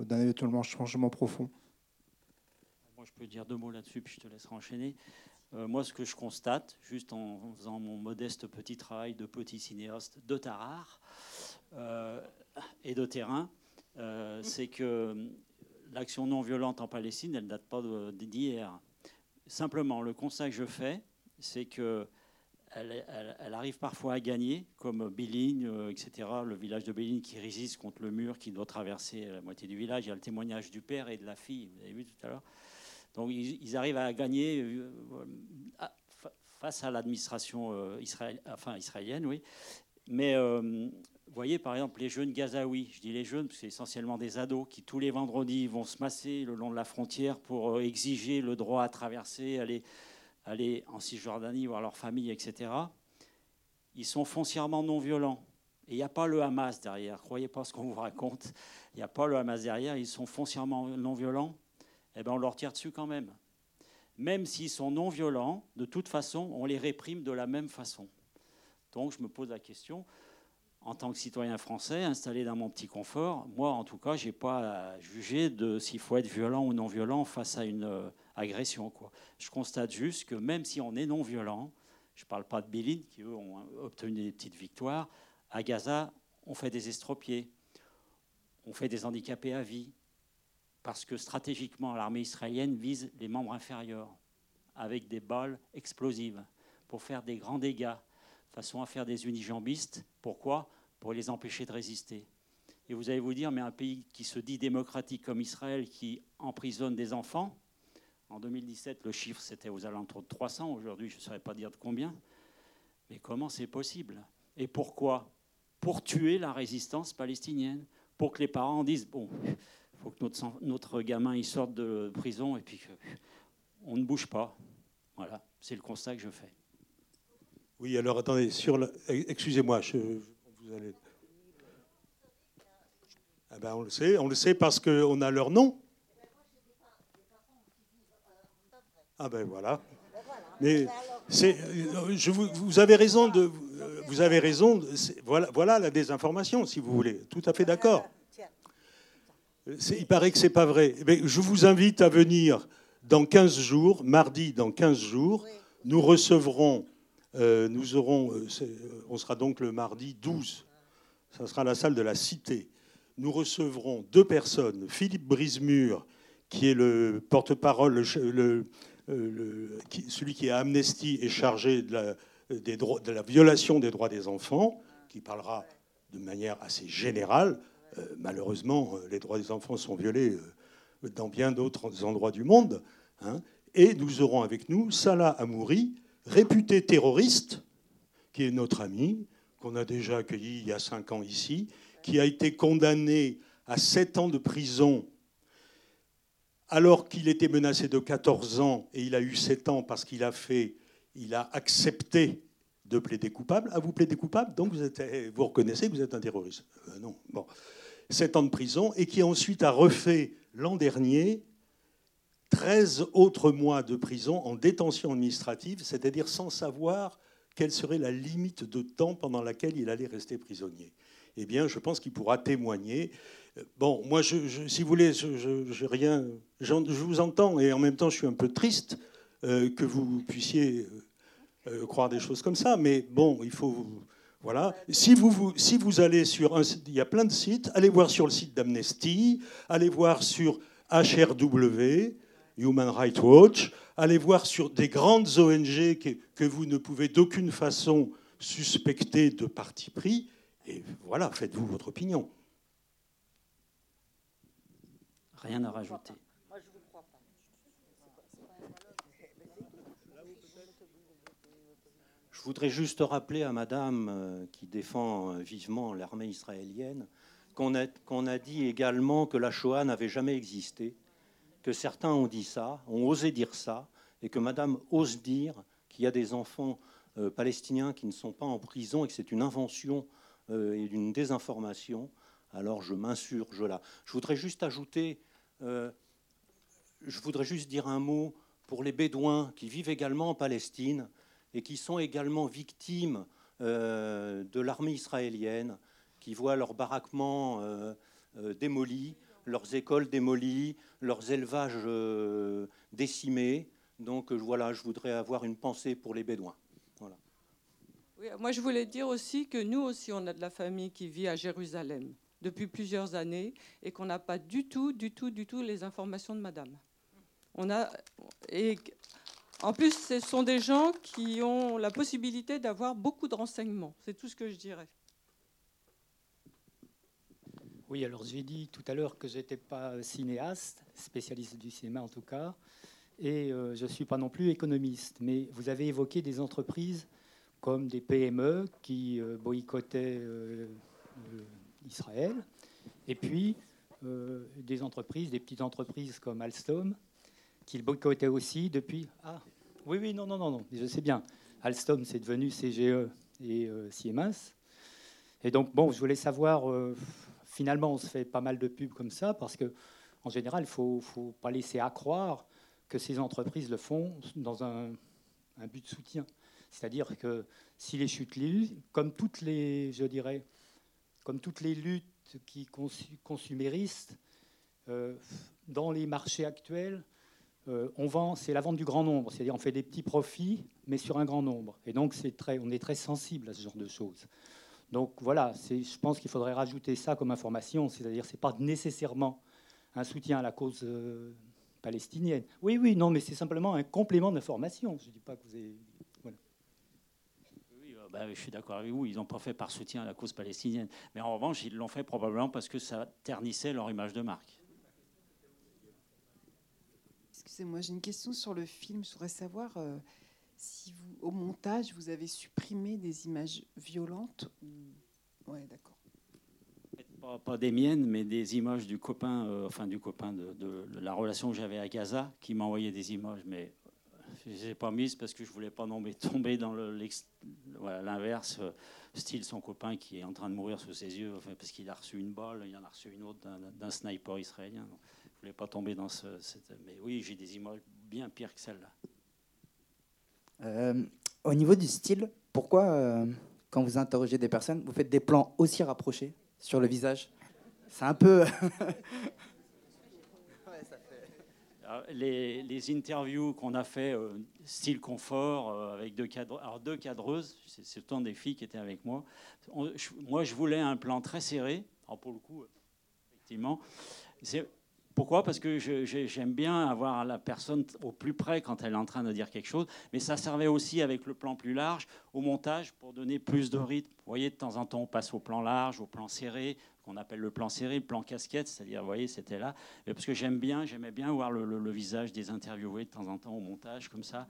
d'un éventuellement changement profond? Moi, je peux dire deux mots là-dessus, puis je te laisserai enchaîner. moi, ce que je constate, juste en faisant mon modeste petit travail de petit cinéaste de Tarare et de terrain, c'est que l'action non violente en Palestine, elle ne date pas d'hier. Simplement, le constat que je fais, c'est que elle, arrive parfois à gagner, comme Béline, euh, etc., le village de Béline qui résiste contre le mur qui doit traverser la moitié du village. Il y a le témoignage du père et de la fille, vous avez vu tout à l'heure. Donc ils, arrivent à gagner euh, face à l'administration euh, enfin, israélienne, oui. Mais voyez, par exemple, les jeunes gazaouis, je dis les jeunes, c'est essentiellement des ados qui, tous les vendredis, vont se masser le long de la frontière pour euh, exiger le droit à traverser, aller, aller en Cisjordanie, voir leur famille, etc. Ils sont foncièrement non violents. Et il n'y a pas le Hamas derrière. Croyez pas ce qu'on vous raconte. Il n'y a pas le Hamas derrière. Ils sont foncièrement non violents. Eh bien, on leur tire dessus quand même. Même s'ils sont non violents, de toute façon, on les réprime de la même façon. Donc, je me pose la question en tant que citoyen français, installé dans mon petit confort, moi, en tout cas, je n'ai pas à juger de s'il faut être violent ou non violent face à une euh, agression. Je constate juste que même si on est non violent, je ne parle pas de Béline, qui eux ont obtenu des petites victoires, à Gaza, on fait des estropiés, on fait des handicapés à vie, parce que stratégiquement, l'armée israélienne vise les membres inférieurs avec des balles explosives pour faire des grands dégâts façon à faire des unijambistes. Pourquoi? Pour les empêcher de résister. Et vous allez vous dire, mais un pays qui se dit démocratique comme Israël, qui emprisonne des enfants, en 2017, le chiffre c'était aux alentours de 300, aujourd'hui je ne saurais pas dire de combien, mais comment c'est possible? Et pourquoi? Pour tuer la résistance palestinienne, pour que les parents disent, bon, il faut que notre, notre gamin il sorte de prison et puis on ne bouge pas. Voilà, c'est le constat que je fais. Oui, alors attendez, sur excusez-moi, je, vous allez. Ah ben, on le sait, on le sait parce qu'on a leur nom. Ah ben voilà. Mais c'est, je vous, vous, avez raison de, vous avez raison. voilà, voilà la désinformation, si vous voulez. Tout à fait d'accord. Il paraît que c'est pas vrai. Mais je vous invite à venir dans 15 jours, mardi dans 15 jours. Nous recevrons euh, nous aurons, euh, euh, on sera donc le mardi 12, ça sera la salle de la Cité. Nous recevrons deux personnes, Philippe Brisemur, qui est le porte-parole, celui qui a Amnesty est chargé de la, de la, violation des droits des enfants, qui parlera de manière assez générale. malheureusement, les droits des enfants sont violés dans bien d'autres endroits du monde. Hein. Et nous aurons avec nous Salah Amouri, réputé terroriste, qui est notre ami, qu'on a déjà accueilli il y a cinq ans ici, qui a été condamné à sept ans de prison alors qu'il était menacé de 14 ans et il a eu 7 ans parce qu'il a fait, il a accepté de plaider coupable. Ah, vous plaidez coupable, donc vous, êtes, vous reconnaissez que vous êtes un terroriste. Euh, non, bon. 7 ans de prison et qui ensuite a refait l'an dernier 13 autres mois de prison en détention administrative, c'est-à-dire sans savoir quelle serait la limite de temps pendant laquelle il allait rester prisonnier. Eh bien, je pense qu'il pourra témoigner. Bon, moi, je, si vous voulez, je, rien, je, vous entends et en même temps, je suis un peu triste euh, que vous puissiez euh, croire des choses comme ça. Mais bon, il faut, voilà. Si vous, si vous allez sur il y a plein de sites. Allez voir sur le site d'Amnesty. Allez voir sur HRW. Human Rights Watch, allez voir sur des grandes ONG que, que vous ne pouvez d'aucune façon suspecter de parti pris, et voilà, faites-vous votre opinion. Rien à rajouter. Je voudrais juste rappeler à Madame, euh, qui défend euh, vivement l'armée israélienne, qu'on a, qu'on a dit également que la Shoah n'avait jamais existé, que certains ont dit ça, ont osé dire ça, et que Madame ose dire qu'il y a des enfants euh, palestiniens qui ne sont pas en prison et que c'est une invention et une désinformation. Alors je m'insurge là. Je voudrais juste ajouter, je voudrais juste dire un mot pour les Bédouins qui vivent également en Palestine et qui sont également victimes euh, de l'armée israélienne, qui voient euh, euh, démolis, leurs écoles démolies, leurs élevages décimés. Donc voilà, je voudrais avoir une pensée pour les Bédouins. Moi, je voulais dire aussi que nous aussi, on a de la famille qui vit à Jérusalem depuis plusieurs années et qu'on n'a pas du tout, du tout, du tout les informations de Madame. On a et en plus, ce sont des gens qui ont la possibilité d'avoir beaucoup de renseignements. C'est tout ce que je dirais. Oui, alors j'ai dit tout à l'heure que je n'étais pas cinéaste, spécialiste du cinéma en tout cas, et euh, je ne suis pas non plus économiste. Mais vous avez évoqué des entreprises comme des PME qui euh, boycottaient euh, Israël, et puis des entreprises, des petites entreprises comme Alstom, qu'il boycottait aussi depuis. Ah, oui, oui, non, non, non, non, je sais bien. Alstom, c'est devenu CGE et Siemens. Et donc, bon, je voulais savoir, finalement, on se fait pas mal de pubs comme ça, parce que en général, il faut, faut, pas laisser accroire que ces entreprises le font dans un, but de soutien. C'est-à-dire que si les chutes comme toutes les, je dirais, comme toutes les luttes qui consuméristes, euh, dans les marchés actuels, euh, on vend, c'est la vente du grand nombre, c'est-à-dire on fait des petits profits, mais sur un grand nombre. Et donc on est très sensible à ce genre de choses. Donc voilà, je pense qu'il faudrait rajouter ça comme information, c'est-à-dire c'est pas nécessairement un soutien à la cause euh, palestinienne. Oui, oui, non, mais c'est simplement un complément d'information. Je ne dis pas que vous avez. Oui, euh, bah, je suis d'accord avec vous, ils n'ont pas fait par soutien à la cause palestinienne. Mais en revanche, ils l'ont fait probablement parce que ça ternissait leur image de marque moi j'ai une question sur le film. Je voudrais savoir euh, si au montage, vous avez supprimé des images violentes. Ouais, d'accord. Pas, des miennes, mais des images du copain, euh, enfin du copain de, la relation que j'avais à Gaza, qui m'a envoyé des images, mais je ne les ai pas mises parce que je voulais pas tomber, dans l'inverse, euh, style son copain qui est en train de mourir sous ses yeux, enfin, parce qu'il a reçu une balle, il en a reçu une autre d'un sniper israélien. Je voulais pas tomber dans ce. Mais oui, j'ai des images bien pires que celle-là. Euh, au niveau du style, pourquoi, euh, quand vous interrogez des personnes, vous faites des plans aussi rapprochés sur le visage? C'est un peu. *laughs* les, les, interviews qu'on a fait, euh, style confort, avec deux, cadre, alors deux cadreuses, c'est temps des filles qui étaient avec moi. moi, je voulais un plan très serré. Alors pour le coup, effectivement, pourquoi? Parce que j'aime bien avoir la personne au plus près quand elle est en train de dire quelque chose, mais ça servait aussi avec le plan plus large au montage pour donner plus de rythme. Vous voyez, de temps en temps, on passe au plan large, au plan serré, qu'on appelle le plan serré, le plan casquette, c'est-à-dire, vous voyez, c'était là. Et parce que j'aime bien, j'aimais bien voir le, visage des interviewés de temps en temps au montage, comme ça.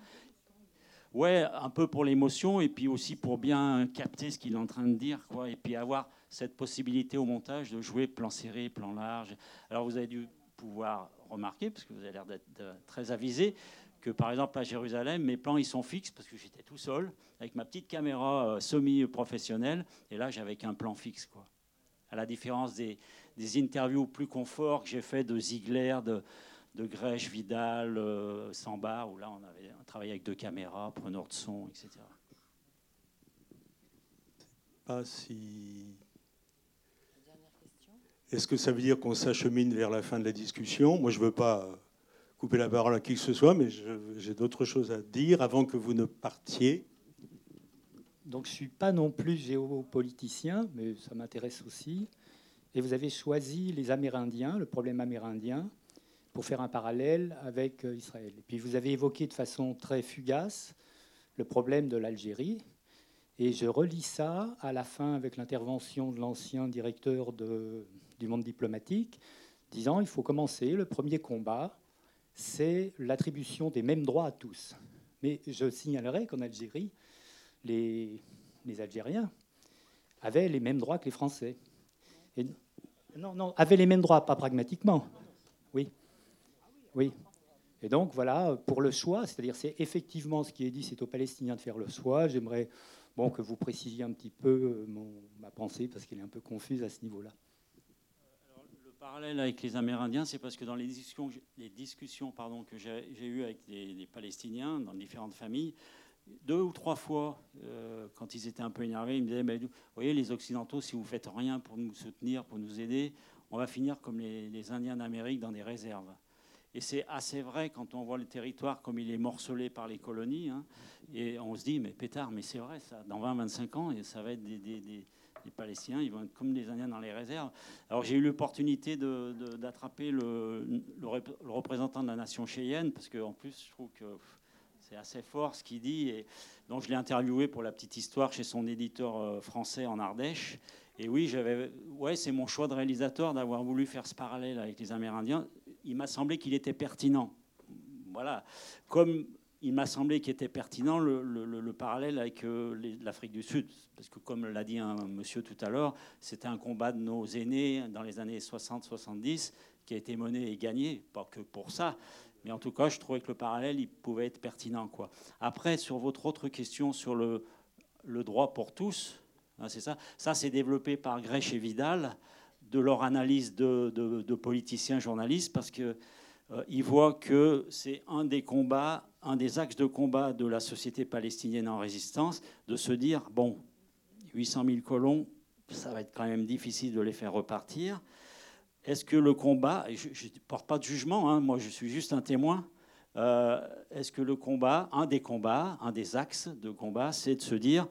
Ouais, un peu pour l'émotion et puis aussi pour bien capter ce qu'il est en train de dire, quoi. Et puis avoir cette possibilité au montage de jouer plan serré, plan large. Alors vous avez dû pouvoir remarquer, parce que vous avez l'air d'être très avisé, que par exemple à Jérusalem, mes plans ils sont fixes parce que j'étais tout seul avec ma petite caméra euh, semi-professionnelle et là j'avais qu'un plan fixe quoi. À la différence des, interviews plus confort que j'ai fait de Ziegler, de, Grèche, Vidal, euh, où là on avait travaillé avec deux caméras, preneur de son, etc. Pas si est-ce que ça veut dire qu'on s'achemine vers la fin de la discussion? Moi, je ne veux pas couper la parole à qui que ce soit, mais j'ai d'autres choses à dire avant que vous ne partiez. Donc, je ne suis pas non plus géopoliticien, mais ça m'intéresse aussi. Et vous avez choisi les Amérindiens, le problème amérindien, pour faire un parallèle avec euh, Israël. Et puis vous avez évoqué de façon très fugace le problème de l'Algérie. Et je relis ça à la fin avec l'intervention de l'ancien directeur du monde diplomatique, disant il faut commencer, le premier combat, c'est l'attribution des mêmes droits à tous. Mais je signalerai qu'en Algérie, les, Algériens avaient les mêmes droits que les Français. Non, non, avaient les mêmes droits, pas pragmatiquement. Oui. Oui. Et donc voilà, pour le choix, c'est-à-dire c'est effectivement ce qui est dit, c'est aux Palestiniens de faire le choix. J'aimerais bon, que vous précisiez un petit peu euh, ma pensée, parce qu'elle est un peu confuse à ce niveau-là. Le parallèle avec les Amérindiens, c'est parce que dans les discussions, que j'ai eues avec les, Palestiniens, dans différentes familles, deux ou trois fois, euh, quand ils étaient un peu énervés, ils me disaient, vous voyez, les Occidentaux, si vous faites rien pour nous soutenir, pour nous aider, on va finir comme les Indiens d'Amérique dans des réserves. Et c'est assez vrai quand on voit le territoire comme il est morcelé par les colonies. Hein, et on se dit, mais pétard, mais c'est vrai, ça, dans 20-25 ans, ça va être des, Palestiniens, ils vont être comme des Indiens dans les réserves. Alors j'ai eu l'opportunité d'attraper le, représentant de la nation cheyenne, parce qu'en plus, je trouve que c'est assez fort ce qu'il dit. Et donc je l'ai interviewé pour la petite histoire chez son éditeur euh, français en Ardèche. Et oui, ouais, c'est mon choix de réalisateur d'avoir voulu faire ce parallèle avec les Amérindiens il m'a semblé qu'il était pertinent. Voilà. Comme il m'a semblé qu'il était pertinent le, parallèle avec euh, l'Afrique du Sud. Parce que, comme l'a dit un monsieur tout à l'heure, c'était un combat de nos aînés dans les années 60-70 qui a été mené et gagné. Pas que pour ça. Mais en tout cas, je trouvais que le parallèle, il pouvait être pertinent. Quoi. Après, sur votre autre question sur le, droit pour tous, hein, c'est ça. Ça, c'est développé par Grèche et Vidal de leur analyse de, politiciens journalistes parce qu'ils euh, voient que c'est un des combats, un des axes de combat de la société palestinienne en résistance, de se dire bon, 800 000 colons, ça va être quand même difficile de les faire repartir. Est-ce que le combat, je ne porte pas de jugement, hein, moi je suis juste un témoin, euh, est-ce que le combat, un des combats, un des axes de combat, c'est de se dire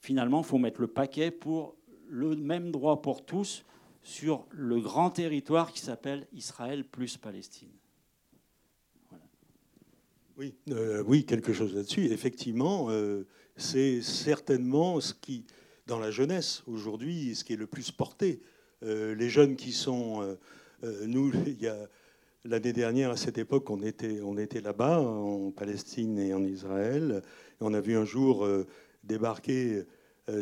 finalement, il faut mettre le paquet pour le même droit pour tous, sur le grand territoire qui s'appelle Israël plus Palestine. Oui, euh, oui, quelque chose là-dessus. Effectivement, euh, c'est certainement ce qui, dans la jeunesse aujourd'hui, ce qui est le plus porté. Euh, les jeunes qui sont, nous, *laughs* l'année dernière à cette époque, on était, on était là-bas en Palestine et en Israël. Et on a vu un jour débarquer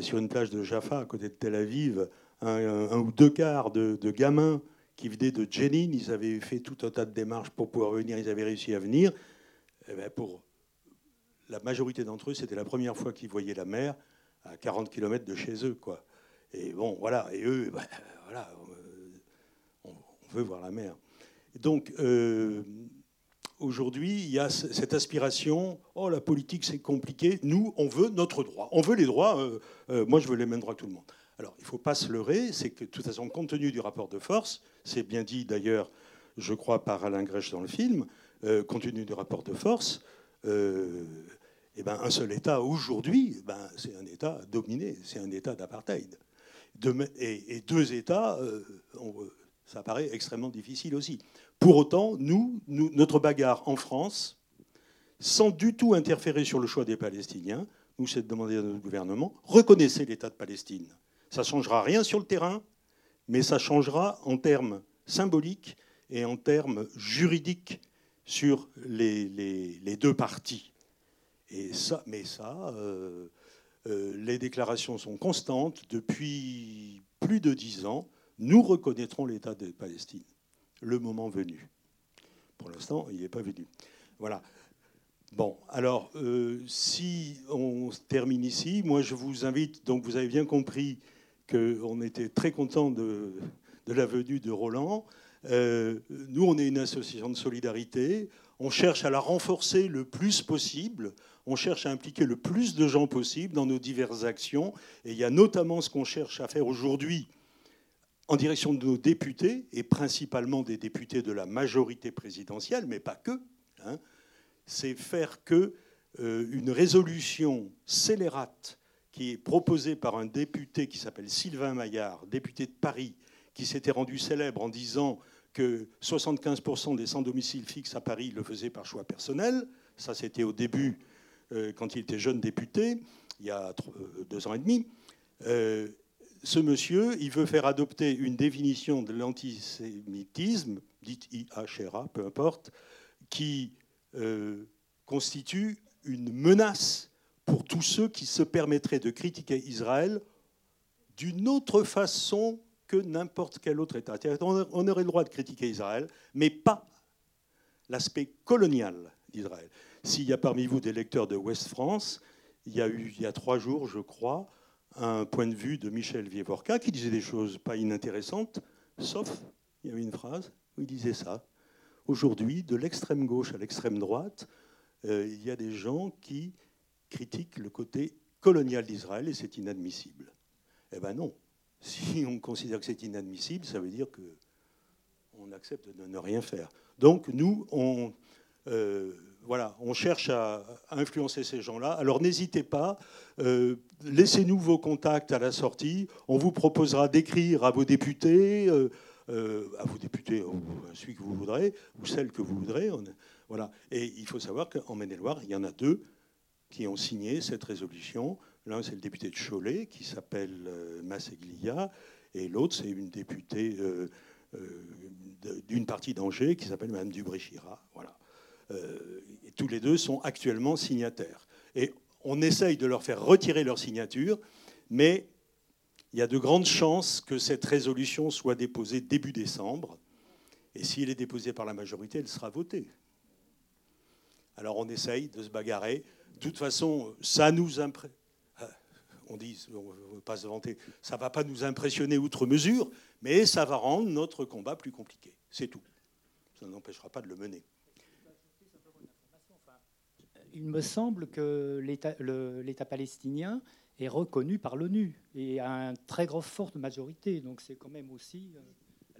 sur une plage de Jaffa à côté de Tel Aviv un, ou deux quarts de, gamins qui venaient de Jenin. Ils avaient fait tout un tas de démarches pour pouvoir venir. Ils avaient réussi à venir. Eh ben, pour la majorité d'entre eux, c'était la première fois qu'ils voyaient la mer à 40 km de chez eux. Quoi. Et bon, voilà. Et eux, *laughs* ben, voilà, on, veut voir la mer. Donc, euh, aujourd'hui, il y a cette aspiration oh, la politique, c'est compliqué. Nous, on veut notre droit. On veut les droits. Euh, euh, moi, je veux les mêmes droits que tout le monde. Alors, il ne faut pas se leurrer, c'est que de toute façon, compte tenu du rapport de force, c'est bien dit d'ailleurs, je crois, par Alain Grèche dans le film, euh, compte tenu du rapport de force, euh, eh ben, un seul État aujourd'hui, ben, c'est un État dominé, c'est un État d'apartheid. Et, deux États, euh, ça paraît extrêmement difficile aussi. Pour autant, nous, notre bagarre en France, sans du tout interférer sur le choix des Palestiniens, nous, c'est de demander à notre gouvernement, reconnaissez l'État de Palestine. Ça ne changera rien sur le terrain, mais ça changera en termes symboliques et en termes juridiques sur les, deux parties. Et ça, mais ça, euh, euh, les déclarations sont constantes depuis plus de dix ans. Nous reconnaîtrons l'État de Palestine, le moment venu. Pour l'instant, il n'est pas venu. Voilà. Bon, alors, euh, si on termine ici, moi je vous invite, donc vous avez bien compris qu'on était très content de, la venue de Roland. Euh, nous, on est une association de solidarité. On cherche à la renforcer le plus possible. On cherche à impliquer le plus de gens possible dans nos diverses actions. Et il y a notamment ce qu'on cherche à faire aujourd'hui en direction de nos députés, et principalement des députés de la majorité présidentielle, mais pas que. Hein. C'est faire que euh, une résolution scélérate qui est proposé par un député qui s'appelle Sylvain Maillard, député de Paris, qui s'était rendu célèbre en disant que 75% des sans-domicile fixe à Paris le faisaient par choix personnel. Ça, c'était au début, euh, quand il était jeune député, il y a euh, deux ans et demi. Euh, ce monsieur, il veut faire adopter une définition de l'antisémitisme, dite IHRA, peu importe, qui constitue une menace pour tous ceux qui se permettraient de critiquer Israël d'une autre façon que n'importe quel autre État. On aurait le droit de critiquer Israël, mais pas l'aspect colonial d'Israël. S'il y a parmi vous des lecteurs de West France, il y a eu, il y a trois jours, je crois, un point de vue de Michel Vievorka qui disait des choses pas inintéressantes, sauf, il y avait une phrase où il disait ça. Aujourd'hui, de l'extrême gauche à l'extrême droite, euh, il y a des gens qui critiquent le côté colonial d'Israël et c'est inadmissible. Eh bien non, *laughs* si on considère que c'est inadmissible, ça veut dire que on accepte de ne rien faire. Donc nous, on, euh, voilà, on cherche à, influencer ces gens-là. Alors n'hésitez pas, euh, laissez-nous vos contacts à la sortie. On vous proposera d'écrire à vos députés, euh, à vos députés, celui que vous voudrez, ou celle que vous voudrez. voilà. Et il faut savoir qu'en Maine-et-Loire, il y en a deux qui ont signé cette résolution. L'un, c'est le député de Cholet, qui s'appelle euh, Masseglia, et l'autre, c'est une députée euh, euh, d'une partie d'Angers, qui s'appelle Mme Dubré-Chira. Voilà. tous les deux sont actuellement signataires. Et on essaye de leur faire retirer leur signature, mais il y a de grandes chances que cette résolution soit déposée début décembre. Et si elle est déposée par la majorité, elle sera votée. Alors on essaye de se bagarrer. De toute façon, ça nous imprègne on dit, ne pas vanter, ça va pas nous impressionner outre mesure, mais ça va rendre notre combat plus compliqué. C'est tout. Ça n'empêchera pas de le mener. Il me semble que l'État palestinien est reconnu par l'ONU et à une très grosse forte majorité. Donc c'est quand même aussi.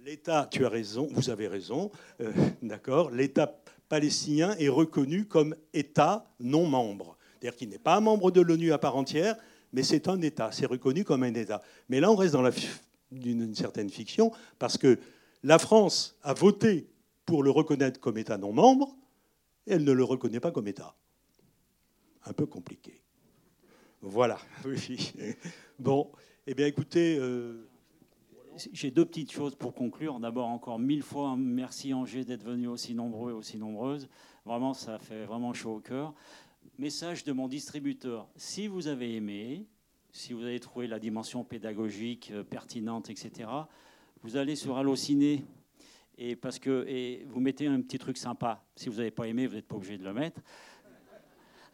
L'État, tu as raison, vous avez raison, euh, d'accord. L'État palestinien est reconnu comme État non membre, c'est-à-dire qu'il n'est pas membre de l'ONU à part entière, mais c'est un État, c'est reconnu comme un État. Mais là, on reste dans une certaine fiction, parce que la France a voté pour le reconnaître comme État non membre, et elle ne le reconnaît pas comme État. Un peu compliqué. Voilà. *laughs* Bon, eh bien écoutez... Euh, J'ai deux petites choses pour conclure. D'abord, encore mille fois, merci Angers d'être venu aussi nombreux et aussi nombreuses. Vraiment, ça fait vraiment chaud au cœur message de mon distributeur. Si vous avez aimé, si vous avez trouvé la dimension pédagogique euh, pertinente, etc., vous allez sur Allociné et parce que vous mettez un petit truc sympa. Si vous n'avez pas aimé, vous n'êtes pas obligé de le mettre.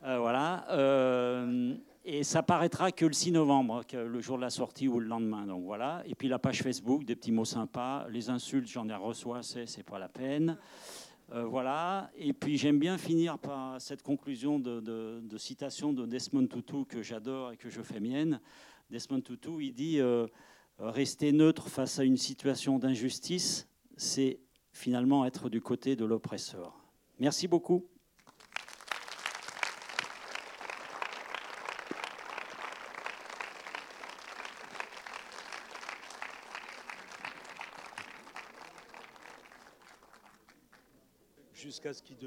Euh, voilà. Euh, et ça paraîtra que le 6 novembre, le jour de la sortie ou le lendemain. Donc voilà. Et puis la page Facebook, des petits mots sympas. Les insultes, j'en ai reçu c'est, c'est pas la peine. Euh, voilà. Et puis j'aime bien finir par cette conclusion de, citation de Desmond Tutu que j'adore et que je fais mienne. Desmond Tutu, il dit euh, rester neutre face à une situation d'injustice, c'est finalement être du côté de l'oppresseur. Merci beaucoup. Jusqu'à ce qu'il